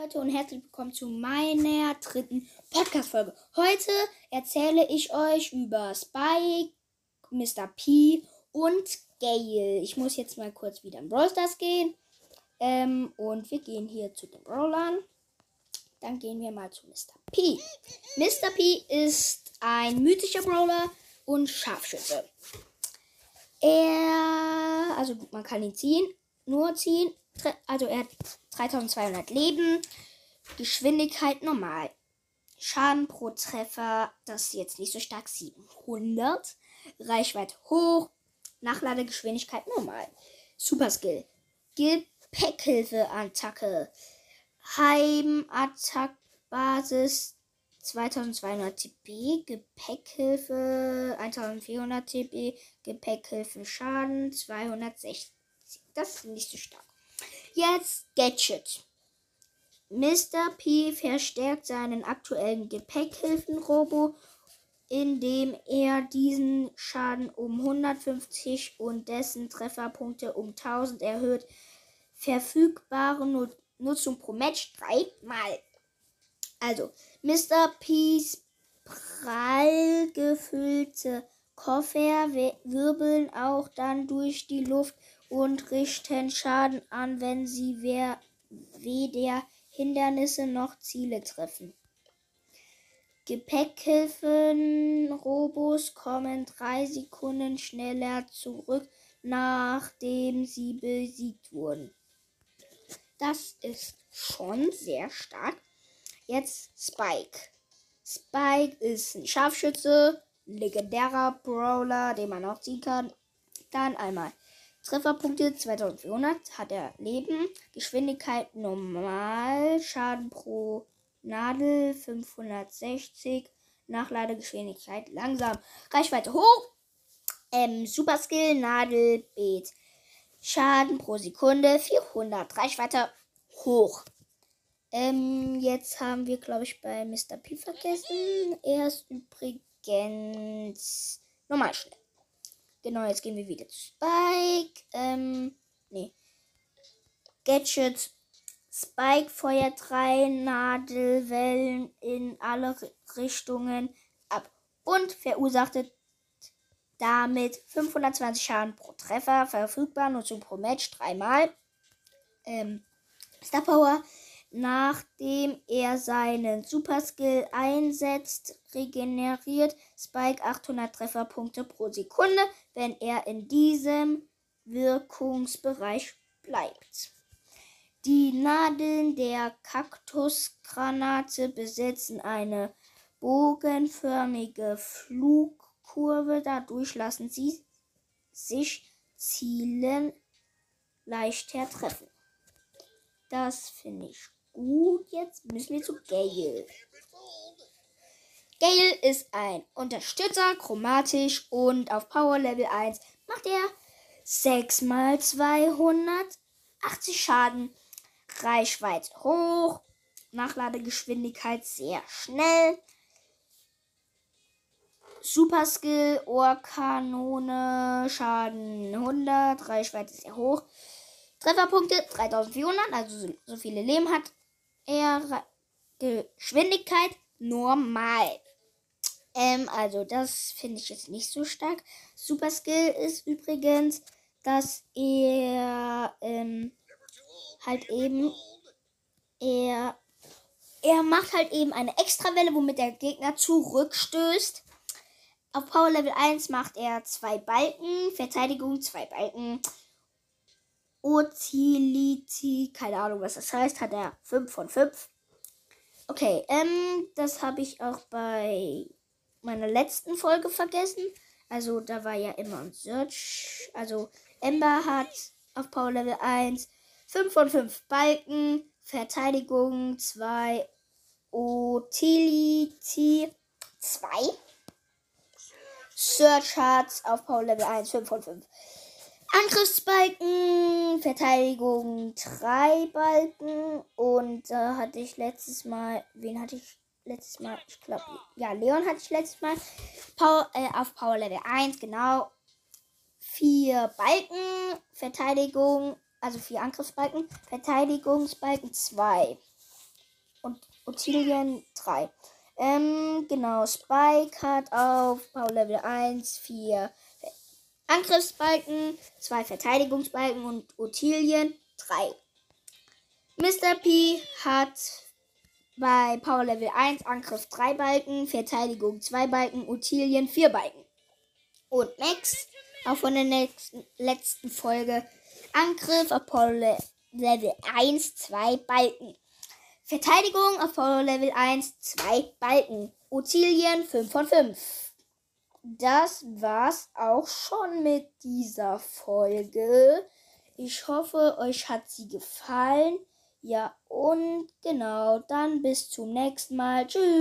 Leute und herzlich willkommen zu meiner dritten Podcast-Folge. Heute erzähle ich euch über Spike, Mr. P und Gale. Ich muss jetzt mal kurz wieder in Brawl Stars gehen. Ähm, und wir gehen hier zu den Brawlern. Dann gehen wir mal zu Mr. P. Mr. P ist ein mythischer Brawler und Scharfschütze. Er, also man kann ihn ziehen, nur ziehen. Also er hat 3200 Leben, Geschwindigkeit normal. Schaden pro Treffer, das ist jetzt nicht so stark, 700. Reichweite hoch, Nachladegeschwindigkeit normal. Super Skill. Gepäckhilfe-Attacke. Heimattack-Basis 2200 TP, Gepäckhilfe 1400 TP, Gepäckhilfe Schaden 260. Das ist nicht so stark. Jetzt Gadget. Mr. P verstärkt seinen aktuellen Gepäckhilfen-Robo, indem er diesen Schaden um 150 und dessen Trefferpunkte um 1000 erhöht. Verfügbare Nutzung pro Match dreimal. Also, Mr. P's prall gefüllte Koffer wirbeln auch dann durch die Luft und richten Schaden an, wenn sie weder Hindernisse noch Ziele treffen. Gepäckhilfen-Robos kommen drei Sekunden schneller zurück, nachdem sie besiegt wurden. Das ist schon sehr stark. Jetzt Spike. Spike ist ein Scharfschütze, legendärer Brawler, den man auch ziehen kann. Dann einmal Trefferpunkte 2400 hat er Leben, Geschwindigkeit normal, Schaden pro Nadel 560, Nachladegeschwindigkeit langsam, Reichweite hoch, ähm, Super Skill Nadel Beet, Schaden pro Sekunde 400, Reichweite hoch. Ähm, jetzt haben wir, glaube ich, bei Mr. P vergessen. Er ist übrigens normal schnell. Genau, jetzt gehen wir wieder zu Spike. Ähm, nee. Gadget. Spike feuert drei Nadelwellen in alle Richtungen ab und verursachte damit 520 Schaden pro Treffer. Verfügbar, Nutzung pro Match dreimal. Ähm, Star Power. Nachdem er seinen Super Skill einsetzt, regeneriert Spike 800 Trefferpunkte pro Sekunde, wenn er in diesem Wirkungsbereich bleibt. Die Nadeln der Kaktusgranate besitzen eine bogenförmige Flugkurve, dadurch lassen sie sich Zielen leichter treffen. Das finde ich Gut, jetzt müssen wir zu Gale. Gale ist ein Unterstützer, chromatisch und auf Power Level 1 macht er 6 mal 280 Schaden. Reichweite hoch, Nachladegeschwindigkeit sehr schnell. Super Skill, Ohrkanone, Schaden 100, Reichweite sehr hoch. Trefferpunkte 3400, also so, so viele Leben hat er Geschwindigkeit normal. Ähm, also das finde ich jetzt nicht so stark. Super Skill ist übrigens, dass er ähm, halt eben er er macht halt eben eine Extrawelle, womit der Gegner zurückstößt. Auf Power Level 1 macht er zwei Balken, Verteidigung zwei Balken. Utility, keine Ahnung, was das heißt, hat er 5 von 5. Okay, ähm, das habe ich auch bei meiner letzten Folge vergessen. Also da war ja immer ein Search. Also Ember hat auf Power Level 1 5 von 5 Balken, Verteidigung 2, Utility 2. Search hat auf Power Level 1 5 von 5. Angriffsbalken, Verteidigung drei Balken und äh, hatte ich letztes Mal, wen hatte ich letztes Mal? Ich glaube, ja, Leon hatte ich letztes Mal Power, äh, auf Power Level 1, genau. Vier Balken, Verteidigung, also vier Angriffsbalken, Verteidigungsbalken zwei. und Ottilien 3. Ähm, genau, Spike hat auf Power Level 1 4 Angriffsbalken, 2 Verteidigungsbalken und Ottilien 3. Mr. P hat bei Power Level 1 Angriff 3 Balken, Verteidigung 2 Balken, Ottilien 4 Balken. Und Max, auch von der nächsten, letzten Folge, Angriff auf Power Level 1 2 Balken. Verteidigung auf Power Level 1 2 Balken. Ottilien 5 von 5. Das war's auch schon mit dieser Folge. Ich hoffe, euch hat sie gefallen. Ja, und genau, dann bis zum nächsten Mal. Tschüss.